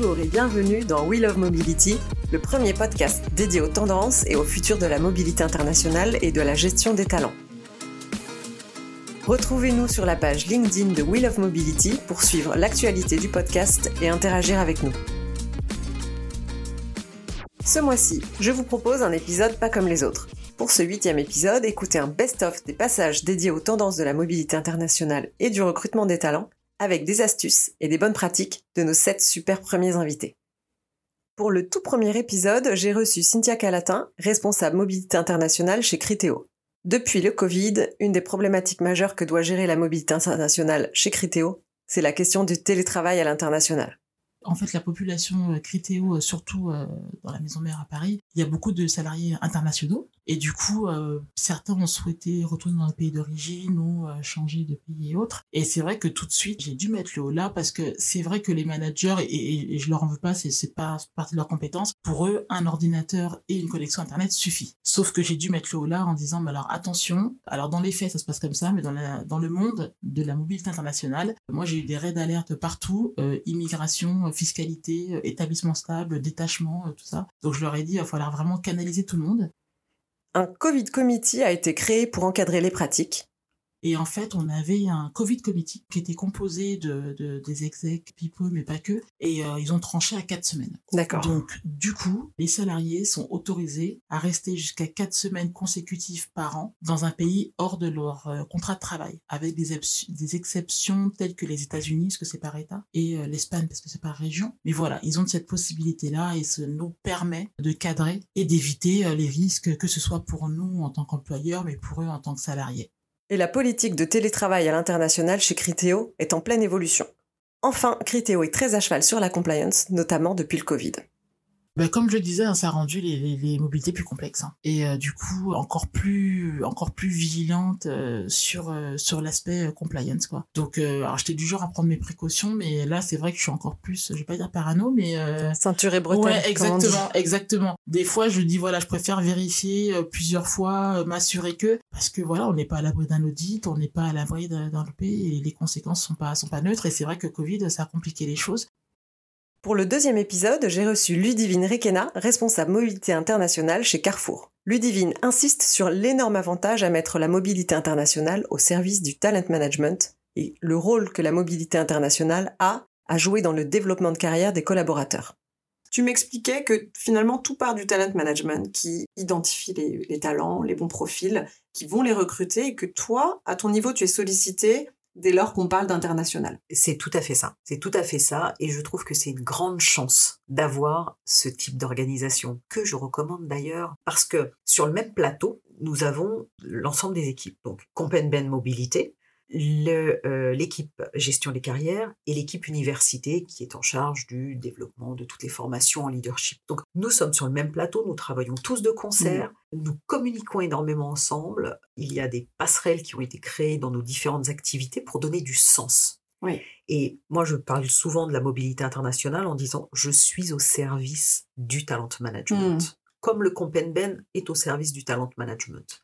Bonjour et bienvenue dans We Love Mobility, le premier podcast dédié aux tendances et au futur de la mobilité internationale et de la gestion des talents. Retrouvez-nous sur la page LinkedIn de We Love Mobility pour suivre l'actualité du podcast et interagir avec nous. Ce mois-ci, je vous propose un épisode pas comme les autres. Pour ce huitième épisode, écoutez un best-of des passages dédiés aux tendances de la mobilité internationale et du recrutement des talents, avec des astuces et des bonnes pratiques de nos sept super premiers invités. Pour le tout premier épisode, j'ai reçu Cynthia Calatin, responsable mobilité internationale chez Criteo. Depuis le Covid, une des problématiques majeures que doit gérer la mobilité internationale chez Criteo, c'est la question du télétravail à l'international. En fait, la population euh, Critéo, euh, surtout euh, dans la maison mère à Paris, il y a beaucoup de salariés internationaux. Et du coup, certains ont souhaité retourner dans le pays d'origine ou changer de pays et autres. Et c'est vrai que tout de suite, j'ai dû mettre le haut là parce que c'est vrai que les managers, et, et, je leur en veux pas, c'est, pas partie de leurs compétences, pour eux, un ordinateur et une connexion Internet suffit. Sauf que j'ai dû mettre le haut là en disant, mais alors attention, alors dans les faits, ça se passe comme ça, mais dans, la, dans le monde de la mobilité internationale, moi j'ai eu des raids d'alerte partout, immigration, fiscalité, euh, établissement stable, détachement, euh, tout ça. Donc je leur ai dit, il va falloir vraiment canaliser tout le monde. Un Covid Committee a été créé pour encadrer les pratiques. Et en fait, on avait un Covid Committee qui était composé de, de des execs, people, mais pas que. Et euh, ils ont tranché à quatre semaines. D'accord. Donc, du coup, les salariés sont autorisés à rester jusqu'à quatre semaines consécutives par an dans un pays hors de leur euh, contrat de travail, avec des, des exceptions telles que les États-Unis, parce que c'est par État, et euh, l'Espagne, parce que c'est par région. Mais voilà, ils ont cette possibilité-là et ça nous permet de cadrer et d'éviter les risques, que ce soit pour nous en tant qu'employeurs, mais pour eux en tant que salariés et la politique de télétravail à l'international chez Criteo est en pleine évolution. Enfin, Criteo est très à cheval sur la compliance, notamment depuis le Covid. Ben, comme je le disais, hein, ça a rendu les, les, les mobilités plus complexes hein. et euh, du coup encore plus encore plus vigilante euh, sur euh, sur l'aspect compliance quoi. Donc alors j'étais du genre à prendre mes précautions, mais là c'est vrai que je suis encore plus, je vais pas dire parano, mais ceinture et bretelle. Ouais, exactement, exactement. Des fois je dis voilà, je préfère vérifier plusieurs fois, m'assurer que parce que voilà, on n'est pas à l'abri d'un audit, on n'est pas à l'abri d'un pays et les conséquences sont pas sont pas neutres et c'est vrai que Covid ça a compliqué les choses. Pour le deuxième épisode, j'ai reçu Ludivine Requena, responsable mobilité internationale chez Carrefour. Ludivine insiste sur l'énorme avantage à mettre la mobilité internationale au service du talent management et le rôle que la mobilité internationale a à jouer dans le développement de carrière des collaborateurs. Tu m'expliquais que finalement tout part du talent management qui identifie les, les, talents, les bons profils, qui vont les recruter et que toi, à ton niveau, tu es sollicité dès lors qu'on parle d'international. C'est tout à fait ça. C'est tout à fait ça. Et je trouve que c'est une grande chance d'avoir ce type d'organisation que je recommande d'ailleurs parce que sur le même plateau, nous avons l'ensemble des équipes. Donc, Ben Mobilité, euh, l'équipe gestion des carrières et l'équipe université qui est en charge du développement de toutes les formations en leadership. Donc nous sommes sur le même plateau, nous travaillons tous de concert, mmh. nous communiquons énormément ensemble, il y a des passerelles qui ont été créées dans nos différentes activités pour donner du sens. Oui. Et moi, je parle souvent de la mobilité internationale en disant je suis au service du talent management. Mmh. Comme le Compenben est au service du talent management.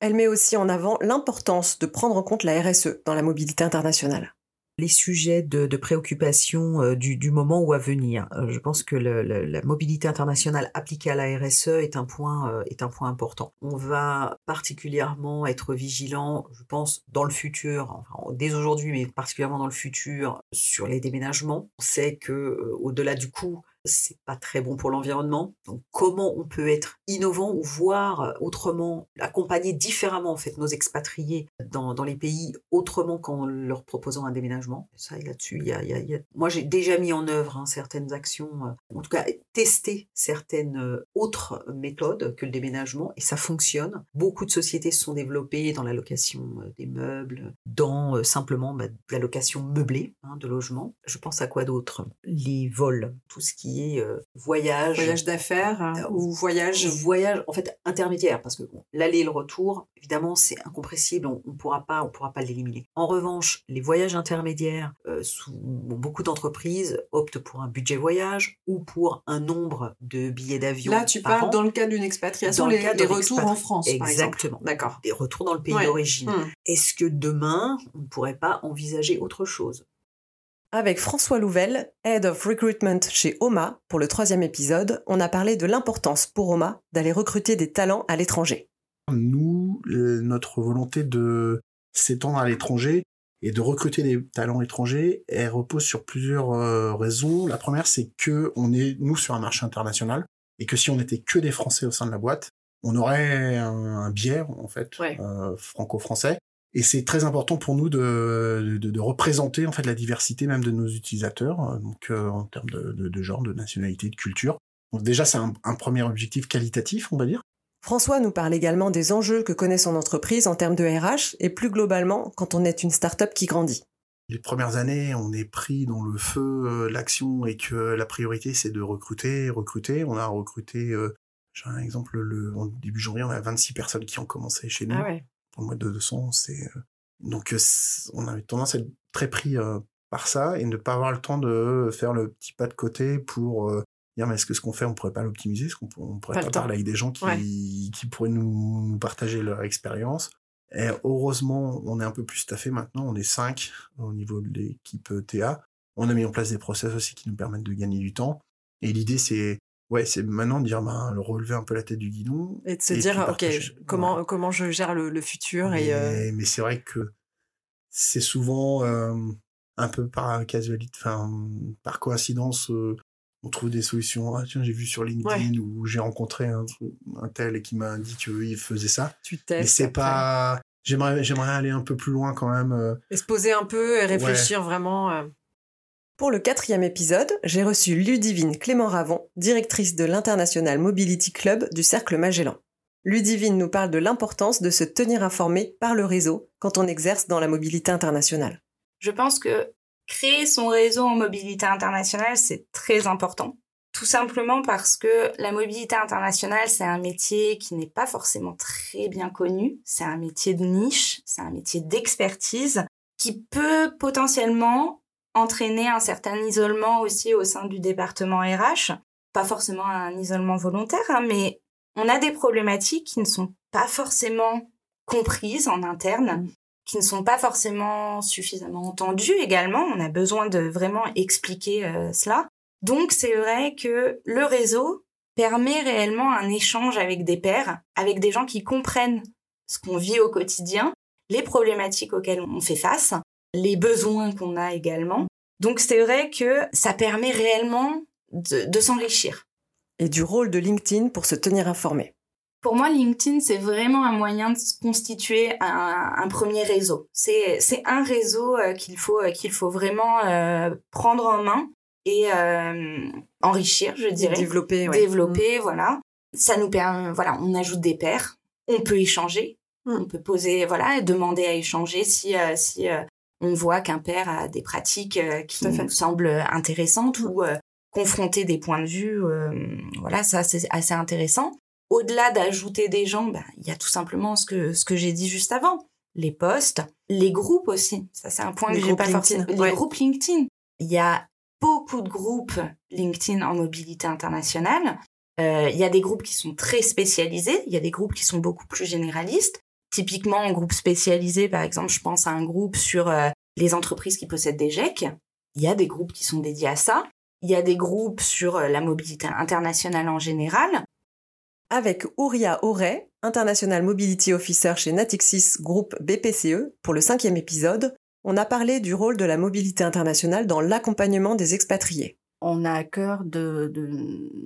Elle met aussi en avant l'importance de prendre en compte la RSE dans la mobilité internationale les sujets de, préoccupation euh, du, moment ou à venir. Euh, je pense que la mobilité internationale appliquée à la RSE est un point euh, est un point important. On va particulièrement être vigilant, je pense, dans le futur, dès aujourd'hui, mais particulièrement dans le futur, sur les déménagements. On sait que au-delà du coût, c'est pas très bon pour l'environnement. Donc comment on peut être innovant ou voir autrement, accompagner différemment en fait nos expatriés dans, dans les pays autrement qu'en leur proposant un déménagement. Ça là-dessus, il y a, moi j'ai déjà mis en œuvre hein, certaines actions, euh, en tout cas testé certaines euh, autres méthodes que le déménagement et ça fonctionne. Beaucoup de sociétés se sont développées dans la location euh, des meubles, dans simplement bah, la location meublée hein, de logements. Je pense à quoi d'autre? Les vols, tout ce qui euh, voyage. Voyage d'affaires hein, euh, ou voyage. Voyage, en fait, intermédiaire, parce que l'aller et le retour, évidemment, c'est incompressible, on ne pourra pas, on pourra pas l'éliminer. En revanche, les voyages intermédiaires, euh, sous, beaucoup d'entreprises optent pour un budget voyage ou pour un nombre de billets d'avion. Là, tu parles dans le cas d'une expatriation, dans les, des retours en France. Exactement. D'accord. Des retours dans le pays d'origine. Hmm. Est-ce que demain, on ne pourrait pas envisager autre chose? Avec François Louvel, Head of Recruitment chez OMA, pour le troisième épisode, on a parlé de l'importance pour OMA d'aller recruter des talents à l'étranger. Nous, notre volonté de s'étendre à l'étranger et de recruter des talents étrangers, elle repose sur plusieurs euh, raisons. La première, c'est que on est, nous, sur un marché international et que si on n'était que des Français au sein de la boîte, on aurait un, biais, en fait, euh, franco-français et c'est très important pour nous de, de, de, représenter en fait la diversité même de nos utilisateurs, euh, donc euh, en termes de, de, genre, de nationalité, de culture. Donc déjà, c'est un, un, premier objectif qualitatif, on va dire. François nous parle également des enjeux que connaît son entreprise en termes de RH et plus globalement quand on est une start-up qui grandit. Les premières années, on est pris dans le feu euh, l'action et que la priorité c'est de recruter, recruter. On a recruté, euh, j'ai un exemple, le en début janvier, on a 26 personnes qui ont commencé chez nous. Ah ouais pour de 200, c'est euh, donc euh, on avait tendance à être très pris euh, par ça et ne pas avoir le temps de faire le petit pas de côté pour dire mais est-ce que ce qu'on fait on pourrait pas l'optimiser? Est-ce qu'on on pourrait pas, parler avec des gens qui, qui pourraient nous, partager leur expérience? Et heureusement on est un peu plus staffé maintenant. On est cinq au niveau de l'équipe TA on a mis en place des process aussi qui nous permettent de gagner du temps. Et l'idée c'est ouais, c'est maintenant de dire, ben, le relever un peu la tête du guidon. Et de se dire, ok, comment, comment je gère le, futur mais, et. Euh mais c'est vrai que c'est souvent euh, un peu par casualité, enfin, par coïncidence, euh, on trouve des solutions. Ah, tiens, j'ai vu sur LinkedIn ou j'ai rencontré un, un, tel et qui m'a dit qu'il faisait ça. Tu testes. Mais c'est pas. J'aimerais, j'aimerais aller un peu plus loin quand même. Et se poser un peu et réfléchir vraiment. Pour le quatrième épisode, j'ai reçu Ludivine Clément Ravon, directrice de l'International Mobility Club du Cercle Magellan. Ludivine nous parle de l'importance de se tenir informé par le réseau quand on exerce dans la mobilité internationale. Je pense que créer son réseau en mobilité internationale, c'est très important. Tout simplement parce que la mobilité internationale, c'est un métier qui n'est pas forcément très bien connu. C'est un métier de niche, c'est un métier d'expertise qui peut potentiellement entraîner un certain isolement aussi au sein du département RH. Pas forcément un isolement volontaire, hein, mais on a des problématiques qui ne sont pas forcément comprises en interne, qui ne sont pas forcément suffisamment entendues également. On a besoin de vraiment expliquer euh, cela. Donc c'est vrai que le réseau permet réellement un échange avec des pairs, avec des gens qui comprennent ce qu'on vit au quotidien, les problématiques auxquelles on fait face, les besoins qu'on a également. Donc c'est vrai que ça permet réellement de, s'enrichir. Et du rôle de LinkedIn pour se tenir informé. Pour moi, LinkedIn, c'est vraiment un moyen de constituer un, premier réseau. C'est, un réseau euh, qu'il faut, euh, qu'il faut vraiment euh, prendre en main et enrichir, je dirais. Développer, Développer, mm. voilà. Ça nous permet, voilà, on ajoute des pairs, on peut échanger, mm. on peut poser, voilà, demander à échanger si, si on voit qu'un père a des pratiques euh, qui nous semblent intéressantes ou euh, confronter des points de vue. Euh, voilà, ça c'est assez intéressant. Au-delà d'ajouter des gens, bah, il y a tout simplement ce que ce que j'ai dit juste avant, les posts, les groupes aussi. Ça c'est un point que j'ai pas forcément. Les groupes LinkedIn. Il y a beaucoup de groupes LinkedIn en mobilité internationale. Il y a des groupes qui sont très spécialisés, il y a des groupes qui sont beaucoup plus généralistes. Typiquement, en groupe spécialisé, par exemple, je pense à un groupe sur euh, les entreprises qui possèdent des GEC. Il y a des groupes qui sont dédiés à ça. Il y a des groupes sur euh, la mobilité internationale en général. Avec Ouria Auray, International Mobility Officer chez Natixis Groupe BPCE, pour le cinquième épisode, on a parlé du rôle de la mobilité internationale dans l'accompagnement des expatriés. On a à cœur de, de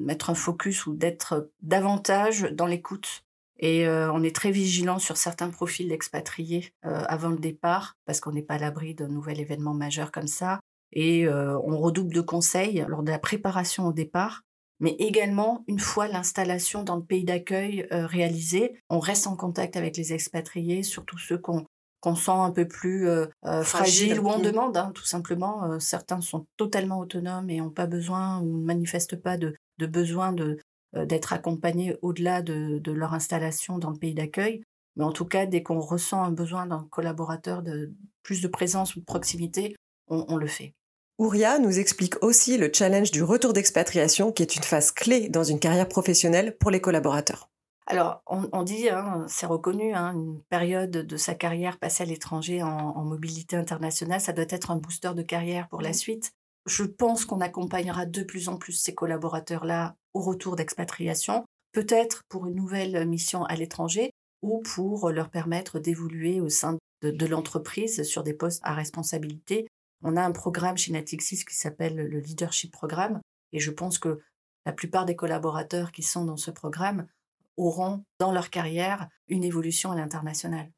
mettre un focus ou d'être davantage dans l'écoute et euh, on est très vigilant sur certains profils d'expatriés euh, avant le départ, parce qu'on n'est pas à l'abri d'un nouvel événement majeur comme ça. Et euh, on redouble de conseils lors de la préparation au départ, mais également une fois l'installation dans le pays d'accueil réalisée, on reste en contact avec les expatriés, surtout ceux qu'on qu'on sent un peu plus fragiles ou en mmh. demande, hein, tout simplement. certains sont totalement autonomes et n'ont pas besoin ou ne manifestent pas de, de besoin de, euh, d'être accompagnés au-delà de, leur installation dans le pays d'accueil. Mais en tout cas, dès qu'on ressent un besoin d'un collaborateur de plus de présence ou de proximité, on, le fait. Ouria nous explique aussi le challenge du retour d'expatriation qui est une phase clé dans une carrière professionnelle pour les collaborateurs. alors, on, dit, hein, c'est reconnu, hein, une période de sa carrière passée à l'étranger en, mobilité internationale, ça doit être un booster de carrière pour la suite. Je pense qu'on accompagnera de plus en plus ces collaborateurs-là au retour d'expatriation, peut-être pour une nouvelle mission à l'étranger ou pour leur permettre d'évoluer au sein de, l'entreprise sur des postes à responsabilité. On a un programme chez Natixis qui s'appelle le Leadership Programme et je pense que la plupart des collaborateurs qui sont dans ce programme auront dans leur carrière une évolution à l'international.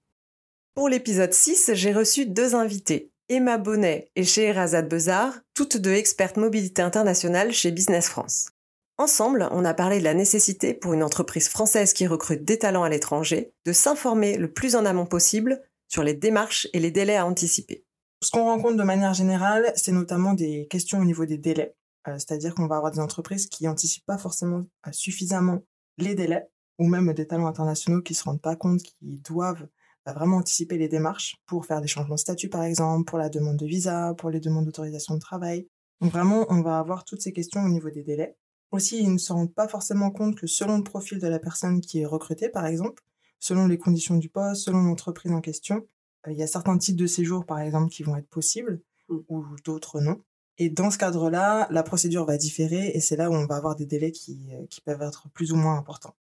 Pour l'épisode 6, j'ai reçu deux invités, Emma Bonnet et Scheherazade Bezard, toutes deux expertes mobilité internationale chez Business France. Ensemble, on a parlé de la nécessité pour une entreprise française qui recrute des talents à l'étranger de s'informer le plus en amont possible sur les démarches et les délais à anticiper. Ce qu'on rencontre de manière générale, c'est notamment des questions au niveau des délais. Euh, c'est-à-dire qu'on va avoir des entreprises qui n'anticipent pas forcément euh, suffisamment les délais ou même des talents internationaux qui se rendent pas compte qu'ils doivent bah, vraiment anticiper les démarches pour faire des changements de statut, par exemple, pour la demande de visa, pour les demandes d'autorisation de travail. Donc vraiment, on va avoir toutes ces questions au niveau des délais. Aussi, ils ne se rendent pas forcément compte que selon le profil de la personne qui est recrutée, par exemple, selon les conditions du poste, selon l'entreprise en question, euh, il y a certains types de séjours, par exemple, qui vont être possibles mmh. ou d'autres non. Et dans ce cadre-là, la procédure va différer et c'est là où on va avoir des délais qui, euh, qui peuvent être plus ou moins importants.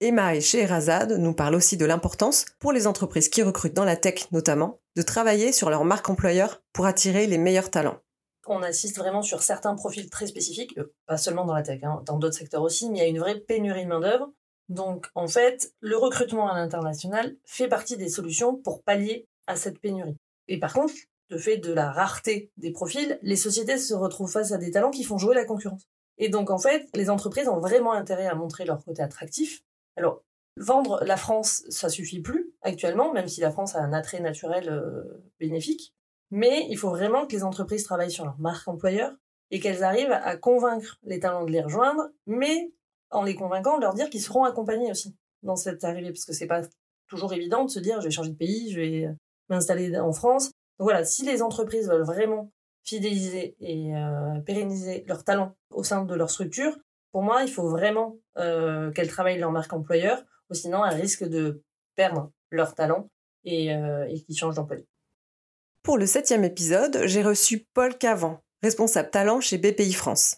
Emma et Scheherazade nous parlent aussi de l'importance, pour les entreprises qui recrutent dans la tech notamment, de travailler sur leur marque employeur pour attirer les meilleurs talents. On assiste vraiment sur certains profils très spécifiques, euh, pas seulement dans la tech, hein, dans d'autres secteurs aussi, mais il y a une vraie pénurie de main-d'œuvre. Donc, en fait, le recrutement à l'international fait partie des solutions pour pallier à cette pénurie. Et par contre, de fait de la rareté des profils, les sociétés se retrouvent face à des talents qui font jouer la concurrence. Et donc, en fait, les entreprises ont vraiment intérêt à montrer leur côté attractif alors, vendre la France, ça suffit plus actuellement, même si la France a un attrait naturel euh, bénéfique. Mais il faut vraiment que les entreprises travaillent sur leur marque employeur et qu'elles arrivent à convaincre les talents de les rejoindre, mais en les convainquant, de leur dire qu'ils seront accompagnés aussi dans cette arrivée, parce que c'est pas toujours évident de se dire je vais changer de pays, je vais m'installer en France. Donc voilà, si les entreprises veulent vraiment fidéliser et euh, pérenniser leurs talents au sein de leur structure, pour moi, il faut vraiment euh, qu'elles travaillent leur marque employeur, ou sinon elles risquent de perdre leur talent et, euh, et qu'ils changent d'employeur. Pour le septième épisode, j'ai reçu Paul Cavant, responsable talent chez BPI France.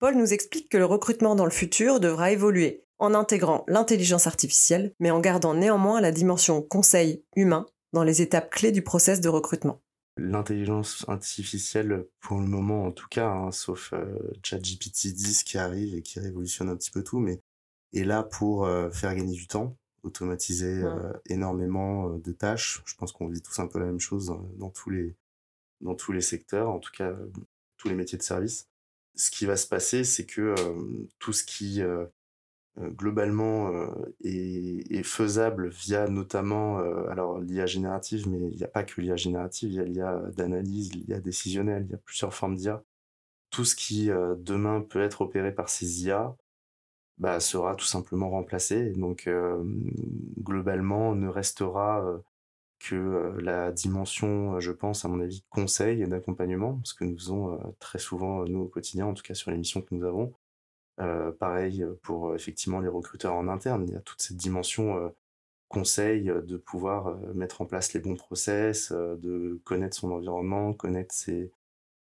Paul nous explique que le recrutement dans le futur devra évoluer en intégrant l'intelligence artificielle, mais en gardant néanmoins la dimension conseil humain dans les étapes clés du process de recrutement l'intelligence artificielle pour le moment en tout cas, hein, sauf euh, ChatGPT 10 qui arrive et qui révolutionne un petit peu tout, mais est là pour euh, faire gagner du temps, automatiser euh, énormément de tâches. Je pense qu'on vit tous un peu la même chose dans tous les dans tous les secteurs, en tout cas tous les métiers de service. Ce qui va se passer, c'est que tout ce qui euh, globalement euh, est, faisable via notamment euh, alors l'IA générative, mais il n'y a pas que l'IA générative, il y a l'IA d'analyse, l'IA décisionnelle, il y a plusieurs formes d'IA. Tout ce qui demain peut être opéré par ces IA bah, sera tout simplement remplacé. Donc globalement, ne restera que la dimension, je pense, à mon avis, conseil et d'accompagnement, ce que nous faisons très souvent, nous, au quotidien, en tout cas sur les missions que nous avons. Euh, pareil pour effectivement les recruteurs en interne, il y a toute cette dimension conseil de pouvoir mettre en place les bons process, de connaître son environnement, connaître ses,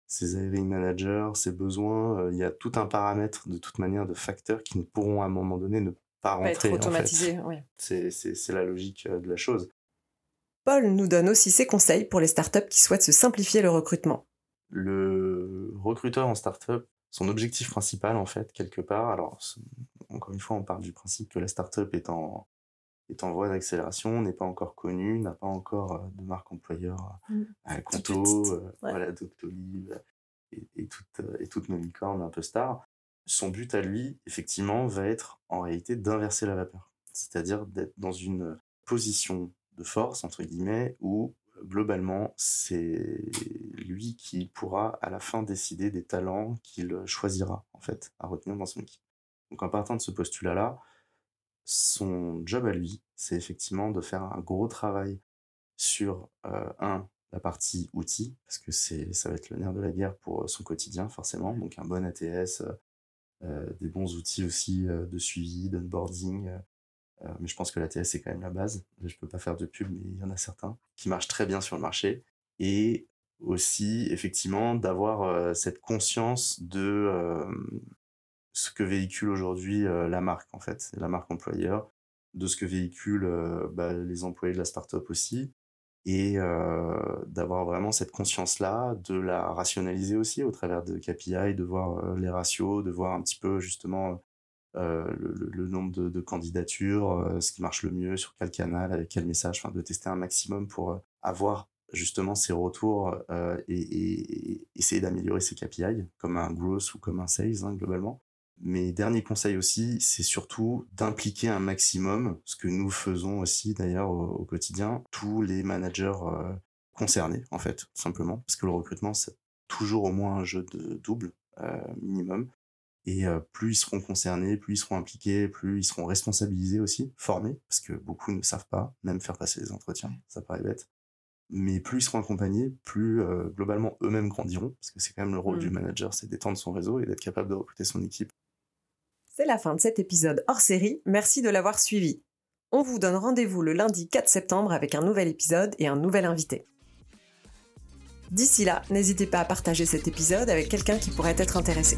ses hiring managers, ses besoins. il y a tout un paramètre de toute manière de facteurs qui ne pourront à un moment donné ne pas rentrer. Pas être oui. C'est la logique de la chose. Paul nous donne aussi ses conseils pour les startups qui souhaitent se simplifier le recrutement. Le recruteur en startup son objectif principal, en fait, quelque part. Alors, encore une fois, on parle du principe que la startup est en, est en voie d'accélération, n'est pas encore connue, n'a pas encore euh, de marque employeur mmh. à Conto, euh, voilà, Doctolib et, et, toutes, euh, et toutes nos licornes un peu stars. Son but à lui, effectivement, va être en réalité d'inverser la vapeur. C'est-à-dire d'être dans une position de force, entre guillemets, où globalement, c'est lui qui pourra à la fin décider des talents qu'il choisira, en fait, à retenir dans son équipe. Donc en partant de ce postulat-là, son job à lui, c'est effectivement de faire un gros travail sur, euh, un, la partie outils, parce que c'est, ça va être le nerf de la guerre pour euh, son quotidien, forcément. Donc un bon ATS, euh, des bons outils aussi de suivi, d'onboarding, mais je pense que l'ATS c'est quand même la base. Je peux pas faire de pub, mais il y en a certains qui marchent très bien sur le marché. Et aussi, effectivement, d'avoir cette conscience de ce que véhicule aujourd'hui la marque, en fait, la marque employeur, de ce que véhiculent bah, les employés de la startup aussi, et d'avoir vraiment cette conscience-là, de la rationaliser aussi au travers de KPI, de voir les ratios, de voir un petit peu justement le, nombre de, candidatures, ce qui marche le mieux, sur quel canal, avec quel message, de tester un maximum pour avoir justement ces retours et, essayer d'améliorer ses KPI, comme un growth ou comme un sales hein, globalement. Mes derniers conseils aussi, c'est surtout d'impliquer un maximum, ce que nous faisons aussi d'ailleurs au, quotidien, tous les managers euh, concernés en fait, tout simplement, parce que le recrutement c'est toujours au moins un jeu de double euh, minimum. Et euh, plus ils seront concernés, plus ils seront impliqués, plus ils seront responsabilisés aussi, formés, parce que beaucoup ne savent pas, même faire passer les entretiens, ça paraît bête. Mais plus ils seront accompagnés, plus globalement eux-mêmes grandiront, parce que c'est quand même le rôle du mmh. manager, c'est d'étendre son réseau et d'être capable de recruter son équipe c'est la fin de cet épisode hors série, merci de l'avoir suivi. On vous donne rendez-vous le lundi 4 septembre avec un nouvel épisode et un nouvel invité. D'ici là, n'hésitez pas à partager cet épisode avec quelqu'un qui pourrait être intéressé.